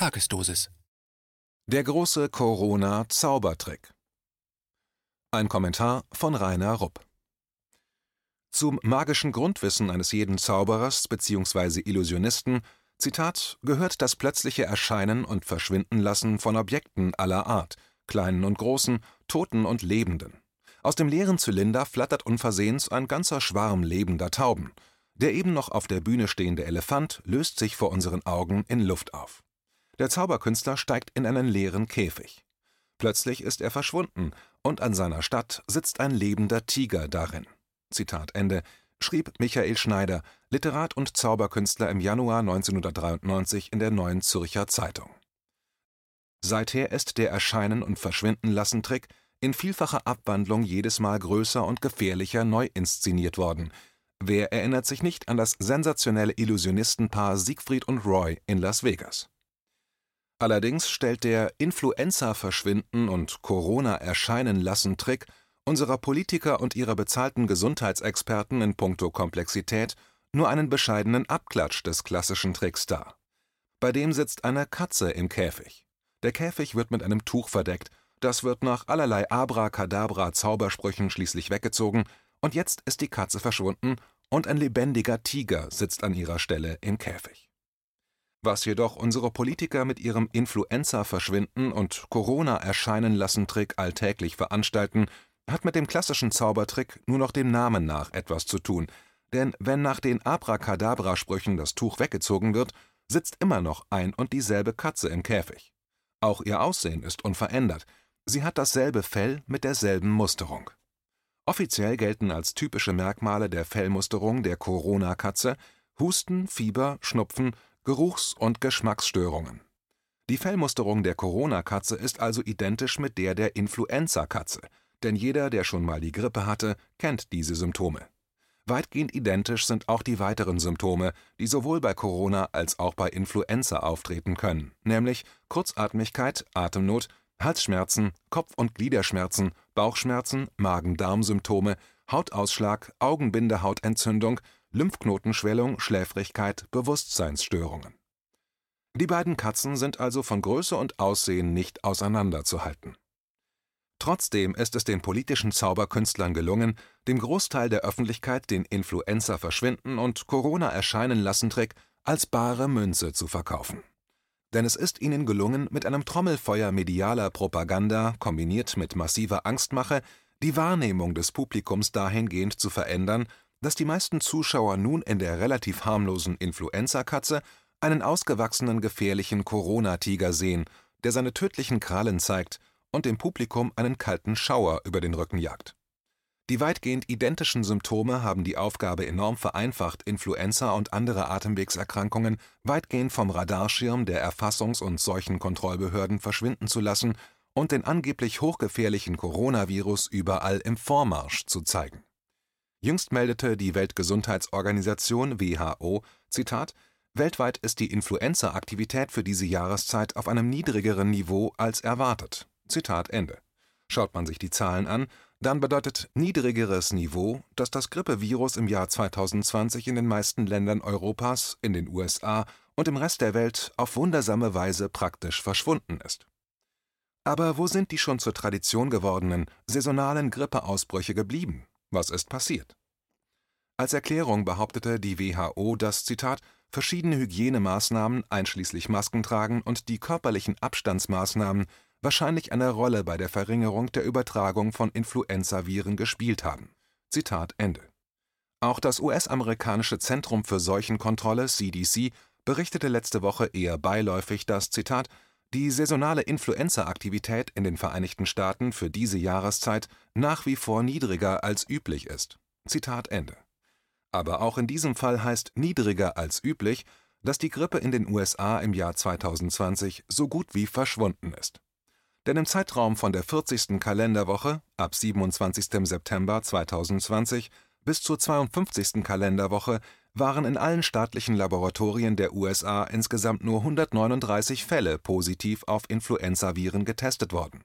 Tagesdosis. Der große Corona-Zaubertrick. Ein Kommentar von Rainer Rupp. Zum magischen Grundwissen eines jeden Zauberers bzw. Illusionisten, Zitat, gehört das plötzliche Erscheinen und Verschwindenlassen von Objekten aller Art, kleinen und großen, toten und lebenden. Aus dem leeren Zylinder flattert unversehens ein ganzer Schwarm lebender Tauben. Der eben noch auf der Bühne stehende Elefant löst sich vor unseren Augen in Luft auf. Der Zauberkünstler steigt in einen leeren Käfig. Plötzlich ist er verschwunden und an seiner Stadt sitzt ein lebender Tiger darin. Zitat Ende, schrieb Michael Schneider, Literat und Zauberkünstler im Januar 1993 in der Neuen Zürcher Zeitung. Seither ist der Erscheinen- und Verschwindenlassen-Trick in vielfacher Abwandlung jedes Mal größer und gefährlicher neu inszeniert worden. Wer erinnert sich nicht an das sensationelle Illusionistenpaar Siegfried und Roy in Las Vegas? Allerdings stellt der Influenza-Verschwinden und Corona-Erscheinen-Lassen-Trick unserer Politiker und ihrer bezahlten Gesundheitsexperten in puncto Komplexität nur einen bescheidenen Abklatsch des klassischen Tricks dar. Bei dem sitzt eine Katze im Käfig. Der Käfig wird mit einem Tuch verdeckt, das wird nach allerlei Abracadabra-Zaubersprüchen schließlich weggezogen, und jetzt ist die Katze verschwunden und ein lebendiger Tiger sitzt an ihrer Stelle im Käfig. Was jedoch unsere Politiker mit ihrem Influenza-Verschwinden und Corona-Erscheinen-Lassen-Trick alltäglich veranstalten, hat mit dem klassischen Zaubertrick nur noch dem Namen nach etwas zu tun, denn wenn nach den Abracadabra-Sprüchen das Tuch weggezogen wird, sitzt immer noch ein und dieselbe Katze im Käfig. Auch ihr Aussehen ist unverändert, sie hat dasselbe Fell mit derselben Musterung. Offiziell gelten als typische Merkmale der Fellmusterung der Corona-Katze Husten, Fieber, Schnupfen, Geruchs- und Geschmacksstörungen. Die Fellmusterung der Corona-Katze ist also identisch mit der der Influenza-Katze, denn jeder, der schon mal die Grippe hatte, kennt diese Symptome. Weitgehend identisch sind auch die weiteren Symptome, die sowohl bei Corona als auch bei Influenza auftreten können, nämlich Kurzatmigkeit, Atemnot, Halsschmerzen, Kopf- und Gliederschmerzen, Bauchschmerzen, Magen-Darm-Symptome, Hautausschlag, Augenbindehautentzündung, Lymphknotenschwellung, Schläfrigkeit, Bewusstseinsstörungen. Die beiden Katzen sind also von Größe und Aussehen nicht auseinanderzuhalten. Trotzdem ist es den politischen Zauberkünstlern gelungen, dem Großteil der Öffentlichkeit den Influenza-Verschwinden und Corona-Erscheinen-Lassen-Trick als bare Münze zu verkaufen. Denn es ist ihnen gelungen, mit einem Trommelfeuer medialer Propaganda kombiniert mit massiver Angstmache die Wahrnehmung des Publikums dahingehend zu verändern, dass die meisten Zuschauer nun in der relativ harmlosen Influenza-Katze einen ausgewachsenen gefährlichen Corona-Tiger sehen, der seine tödlichen Krallen zeigt und dem Publikum einen kalten Schauer über den Rücken jagt. Die weitgehend identischen Symptome haben die Aufgabe enorm vereinfacht, Influenza und andere Atemwegserkrankungen weitgehend vom Radarschirm der Erfassungs- und Seuchenkontrollbehörden verschwinden zu lassen und den angeblich hochgefährlichen Coronavirus überall im Vormarsch zu zeigen. Jüngst meldete die Weltgesundheitsorganisation WHO, Zitat, Weltweit ist die Influenza-Aktivität für diese Jahreszeit auf einem niedrigeren Niveau als erwartet. Zitat Ende. Schaut man sich die Zahlen an, dann bedeutet niedrigeres Niveau, dass das Grippevirus im Jahr 2020 in den meisten Ländern Europas, in den USA und im Rest der Welt auf wundersame Weise praktisch verschwunden ist. Aber wo sind die schon zur Tradition gewordenen saisonalen Grippeausbrüche geblieben? Was ist passiert? Als Erklärung behauptete die WHO, dass Zitat verschiedene Hygienemaßnahmen einschließlich Maskentragen und die körperlichen Abstandsmaßnahmen wahrscheinlich eine Rolle bei der Verringerung der Übertragung von Influenzaviren gespielt haben. Zitat Ende. Auch das US-amerikanische Zentrum für Seuchenkontrolle CDC berichtete letzte Woche eher beiläufig, dass Zitat die saisonale Influenza-Aktivität in den Vereinigten Staaten für diese Jahreszeit nach wie vor niedriger als üblich ist. Zitat Ende. Aber auch in diesem Fall heißt niedriger als üblich, dass die Grippe in den USA im Jahr 2020 so gut wie verschwunden ist. Denn im Zeitraum von der 40. Kalenderwoche ab 27. September 2020 bis zur 52. Kalenderwoche waren in allen staatlichen Laboratorien der USA insgesamt nur 139 Fälle positiv auf Influenzaviren getestet worden.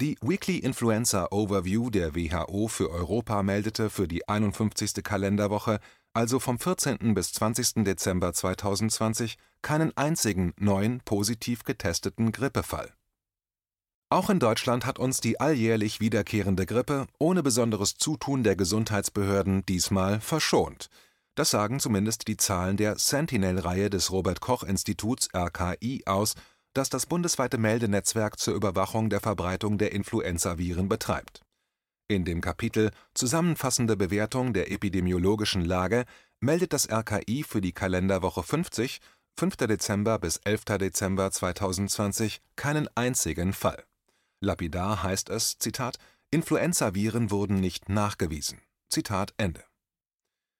Die Weekly Influenza Overview der WHO für Europa meldete für die 51. Kalenderwoche also vom 14. bis 20. Dezember 2020, keinen einzigen neuen positiv getesteten Grippefall. Auch in Deutschland hat uns die alljährlich wiederkehrende Grippe ohne besonderes Zutun der Gesundheitsbehörden diesmal verschont. Das sagen zumindest die Zahlen der Sentinel-Reihe des Robert Koch Instituts RKI aus, das das bundesweite Meldenetzwerk zur Überwachung der Verbreitung der Influenzaviren betreibt. In dem Kapitel Zusammenfassende Bewertung der epidemiologischen Lage meldet das RKI für die Kalenderwoche 50 5. Dezember bis 11. Dezember 2020 keinen einzigen Fall. Lapidar heißt es, Zitat, Influenzaviren wurden nicht nachgewiesen. Zitat Ende.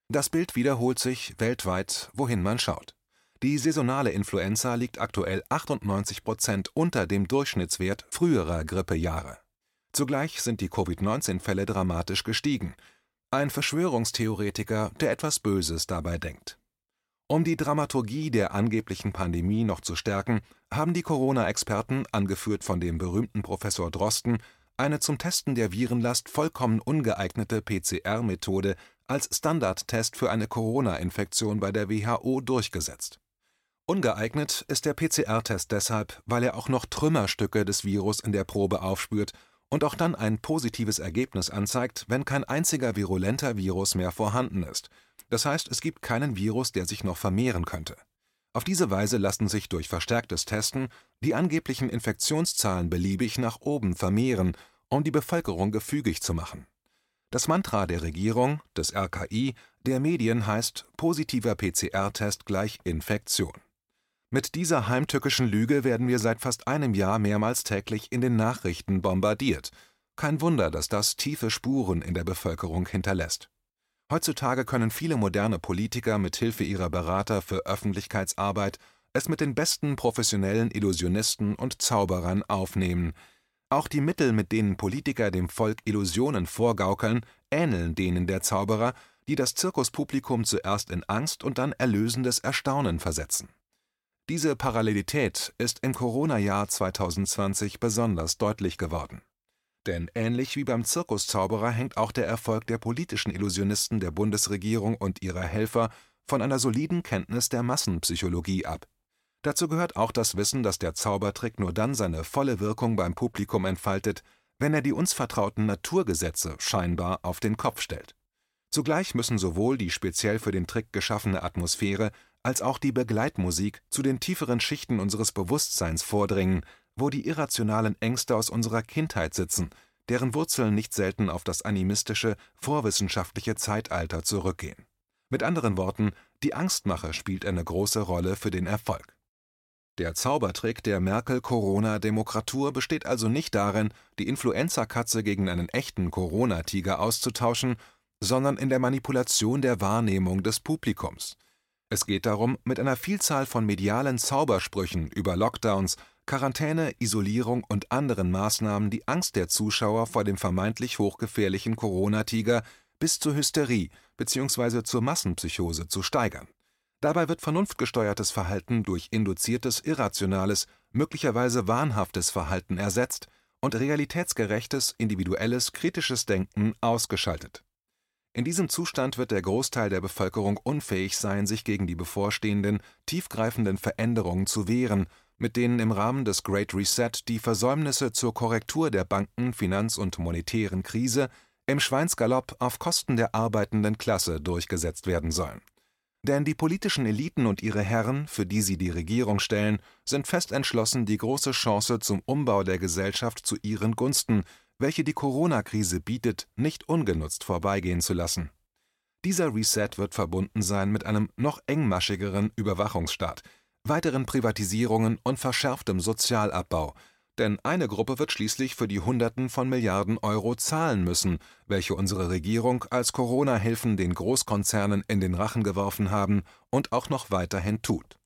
Das Bild wiederholt sich weltweit, wohin man schaut. Die saisonale Influenza liegt aktuell 98 Prozent unter dem Durchschnittswert früherer Grippejahre. Zugleich sind die Covid-19-Fälle dramatisch gestiegen. Ein Verschwörungstheoretiker, der etwas Böses dabei denkt. Um die Dramaturgie der angeblichen Pandemie noch zu stärken, haben die Corona-Experten, angeführt von dem berühmten Professor Drosten, eine zum Testen der Virenlast vollkommen ungeeignete PCR-Methode als Standardtest für eine Corona-Infektion bei der WHO durchgesetzt. Ungeeignet ist der PCR-Test deshalb, weil er auch noch Trümmerstücke des Virus in der Probe aufspürt und auch dann ein positives Ergebnis anzeigt, wenn kein einziger virulenter Virus mehr vorhanden ist. Das heißt, es gibt keinen Virus, der sich noch vermehren könnte. Auf diese Weise lassen sich durch verstärktes Testen die angeblichen Infektionszahlen beliebig nach oben vermehren, um die Bevölkerung gefügig zu machen. Das Mantra der Regierung, des RKI, der Medien heißt positiver PCR-Test gleich Infektion. Mit dieser heimtückischen Lüge werden wir seit fast einem Jahr mehrmals täglich in den Nachrichten bombardiert. Kein Wunder, dass das tiefe Spuren in der Bevölkerung hinterlässt. Heutzutage können viele moderne Politiker mit Hilfe ihrer Berater für Öffentlichkeitsarbeit es mit den besten professionellen Illusionisten und Zauberern aufnehmen. Auch die Mittel, mit denen Politiker dem Volk Illusionen vorgaukeln, ähneln denen der Zauberer, die das Zirkuspublikum zuerst in Angst und dann erlösendes Erstaunen versetzen. Diese Parallelität ist im Corona-Jahr 2020 besonders deutlich geworden. Denn ähnlich wie beim Zirkuszauberer hängt auch der Erfolg der politischen Illusionisten der Bundesregierung und ihrer Helfer von einer soliden Kenntnis der Massenpsychologie ab. Dazu gehört auch das Wissen, dass der Zaubertrick nur dann seine volle Wirkung beim Publikum entfaltet, wenn er die uns vertrauten Naturgesetze scheinbar auf den Kopf stellt. Zugleich müssen sowohl die speziell für den Trick geschaffene Atmosphäre als auch die Begleitmusik zu den tieferen Schichten unseres Bewusstseins vordringen, wo die irrationalen Ängste aus unserer Kindheit sitzen, deren Wurzeln nicht selten auf das animistische, vorwissenschaftliche Zeitalter zurückgehen. Mit anderen Worten, die Angstmache spielt eine große Rolle für den Erfolg. Der Zaubertrick der Merkel-Corona-Demokratur besteht also nicht darin, die Influenza-Katze gegen einen echten Corona-Tiger auszutauschen, sondern in der Manipulation der Wahrnehmung des Publikums. Es geht darum, mit einer Vielzahl von medialen Zaubersprüchen über Lockdowns, Quarantäne, Isolierung und anderen Maßnahmen die Angst der Zuschauer vor dem vermeintlich hochgefährlichen Corona-Tiger bis zur Hysterie bzw. zur Massenpsychose zu steigern. Dabei wird vernunftgesteuertes Verhalten durch induziertes, irrationales, möglicherweise wahnhaftes Verhalten ersetzt und realitätsgerechtes, individuelles, kritisches Denken ausgeschaltet. In diesem Zustand wird der Großteil der Bevölkerung unfähig sein, sich gegen die bevorstehenden, tiefgreifenden Veränderungen zu wehren mit denen im Rahmen des Great Reset die Versäumnisse zur Korrektur der Banken-, Finanz- und monetären Krise im Schweinsgalopp auf Kosten der arbeitenden Klasse durchgesetzt werden sollen. Denn die politischen Eliten und ihre Herren, für die sie die Regierung stellen, sind fest entschlossen, die große Chance zum Umbau der Gesellschaft zu ihren Gunsten, welche die Corona-Krise bietet, nicht ungenutzt vorbeigehen zu lassen. Dieser Reset wird verbunden sein mit einem noch engmaschigeren Überwachungsstaat, weiteren Privatisierungen und verschärftem Sozialabbau, denn eine Gruppe wird schließlich für die Hunderten von Milliarden Euro zahlen müssen, welche unsere Regierung als Corona-Hilfen den Großkonzernen in den Rachen geworfen haben und auch noch weiterhin tut.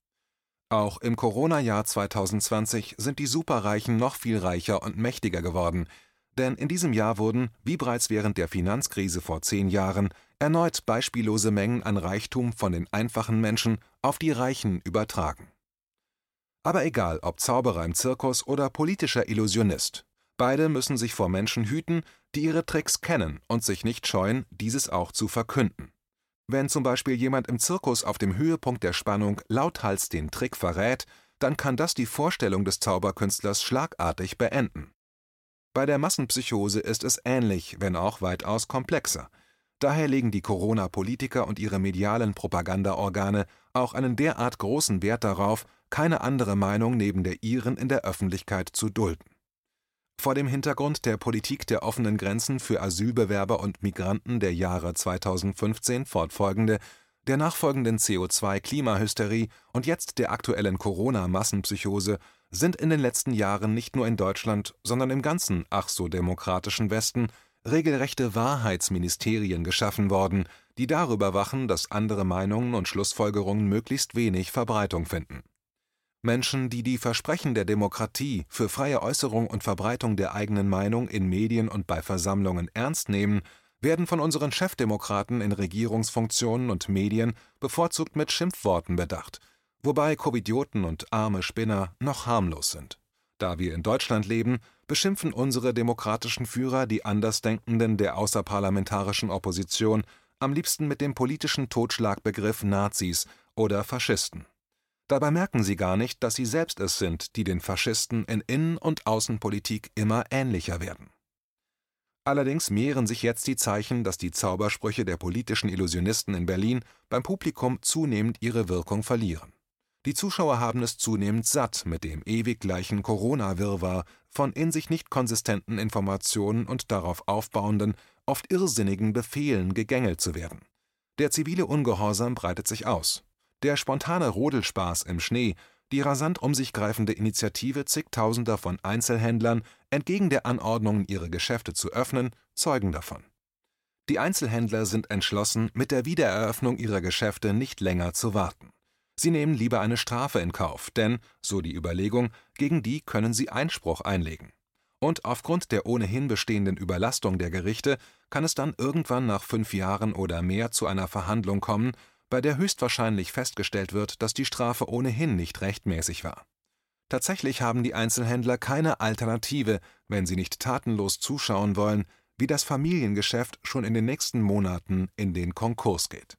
Auch im Corona-Jahr 2020 sind die Superreichen noch viel reicher und mächtiger geworden, denn in diesem Jahr wurden, wie bereits während der Finanzkrise vor zehn Jahren, erneut beispiellose Mengen an Reichtum von den einfachen Menschen auf die Reichen übertragen. Aber egal, ob Zauberer im Zirkus oder politischer Illusionist, beide müssen sich vor Menschen hüten, die ihre Tricks kennen und sich nicht scheuen, dieses auch zu verkünden. Wenn zum Beispiel jemand im Zirkus auf dem Höhepunkt der Spannung lauthals den Trick verrät, dann kann das die Vorstellung des Zauberkünstlers schlagartig beenden. Bei der Massenpsychose ist es ähnlich, wenn auch weitaus komplexer. Daher legen die Corona-Politiker und ihre medialen Propagandaorgane auch einen derart großen Wert darauf, keine andere Meinung neben der ihren in der Öffentlichkeit zu dulden. Vor dem Hintergrund der Politik der offenen Grenzen für Asylbewerber und Migranten der Jahre 2015 fortfolgende, der nachfolgenden CO2-Klimahysterie und jetzt der aktuellen Corona-Massenpsychose sind in den letzten Jahren nicht nur in Deutschland, sondern im ganzen ach so demokratischen Westen regelrechte Wahrheitsministerien geschaffen worden, die darüber wachen, dass andere Meinungen und Schlussfolgerungen möglichst wenig Verbreitung finden Menschen, die die Versprechen der Demokratie für freie Äußerung und Verbreitung der eigenen Meinung in Medien und bei Versammlungen ernst nehmen, werden von unseren Chefdemokraten in Regierungsfunktionen und Medien bevorzugt mit Schimpfworten bedacht, wobei Covidioten und arme Spinner noch harmlos sind. Da wir in Deutschland leben, beschimpfen unsere demokratischen Führer die Andersdenkenden der außerparlamentarischen Opposition am liebsten mit dem politischen Totschlagbegriff Nazis oder Faschisten Dabei merken sie gar nicht, dass sie selbst es sind, die den Faschisten in Innen und Außenpolitik immer ähnlicher werden. Allerdings mehren sich jetzt die Zeichen, dass die Zaubersprüche der politischen Illusionisten in Berlin beim Publikum zunehmend ihre Wirkung verlieren. Die Zuschauer haben es zunehmend satt, mit dem ewig gleichen Corona-Wirrwarr von in sich nicht konsistenten Informationen und darauf aufbauenden, oft irrsinnigen Befehlen gegängelt zu werden. Der zivile Ungehorsam breitet sich aus. Der spontane Rodelspaß im Schnee, die rasant um sich greifende Initiative zigtausender von Einzelhändlern, entgegen der Anordnungen ihre Geschäfte zu öffnen, zeugen davon. Die Einzelhändler sind entschlossen, mit der Wiedereröffnung ihrer Geschäfte nicht länger zu warten. Sie nehmen lieber eine Strafe in Kauf, denn, so die Überlegung, gegen die können sie Einspruch einlegen. Und aufgrund der ohnehin bestehenden Überlastung der Gerichte kann es dann irgendwann nach fünf Jahren oder mehr zu einer Verhandlung kommen, bei der höchstwahrscheinlich festgestellt wird, dass die Strafe ohnehin nicht rechtmäßig war. Tatsächlich haben die Einzelhändler keine Alternative, wenn sie nicht tatenlos zuschauen wollen, wie das Familiengeschäft schon in den nächsten Monaten in den Konkurs geht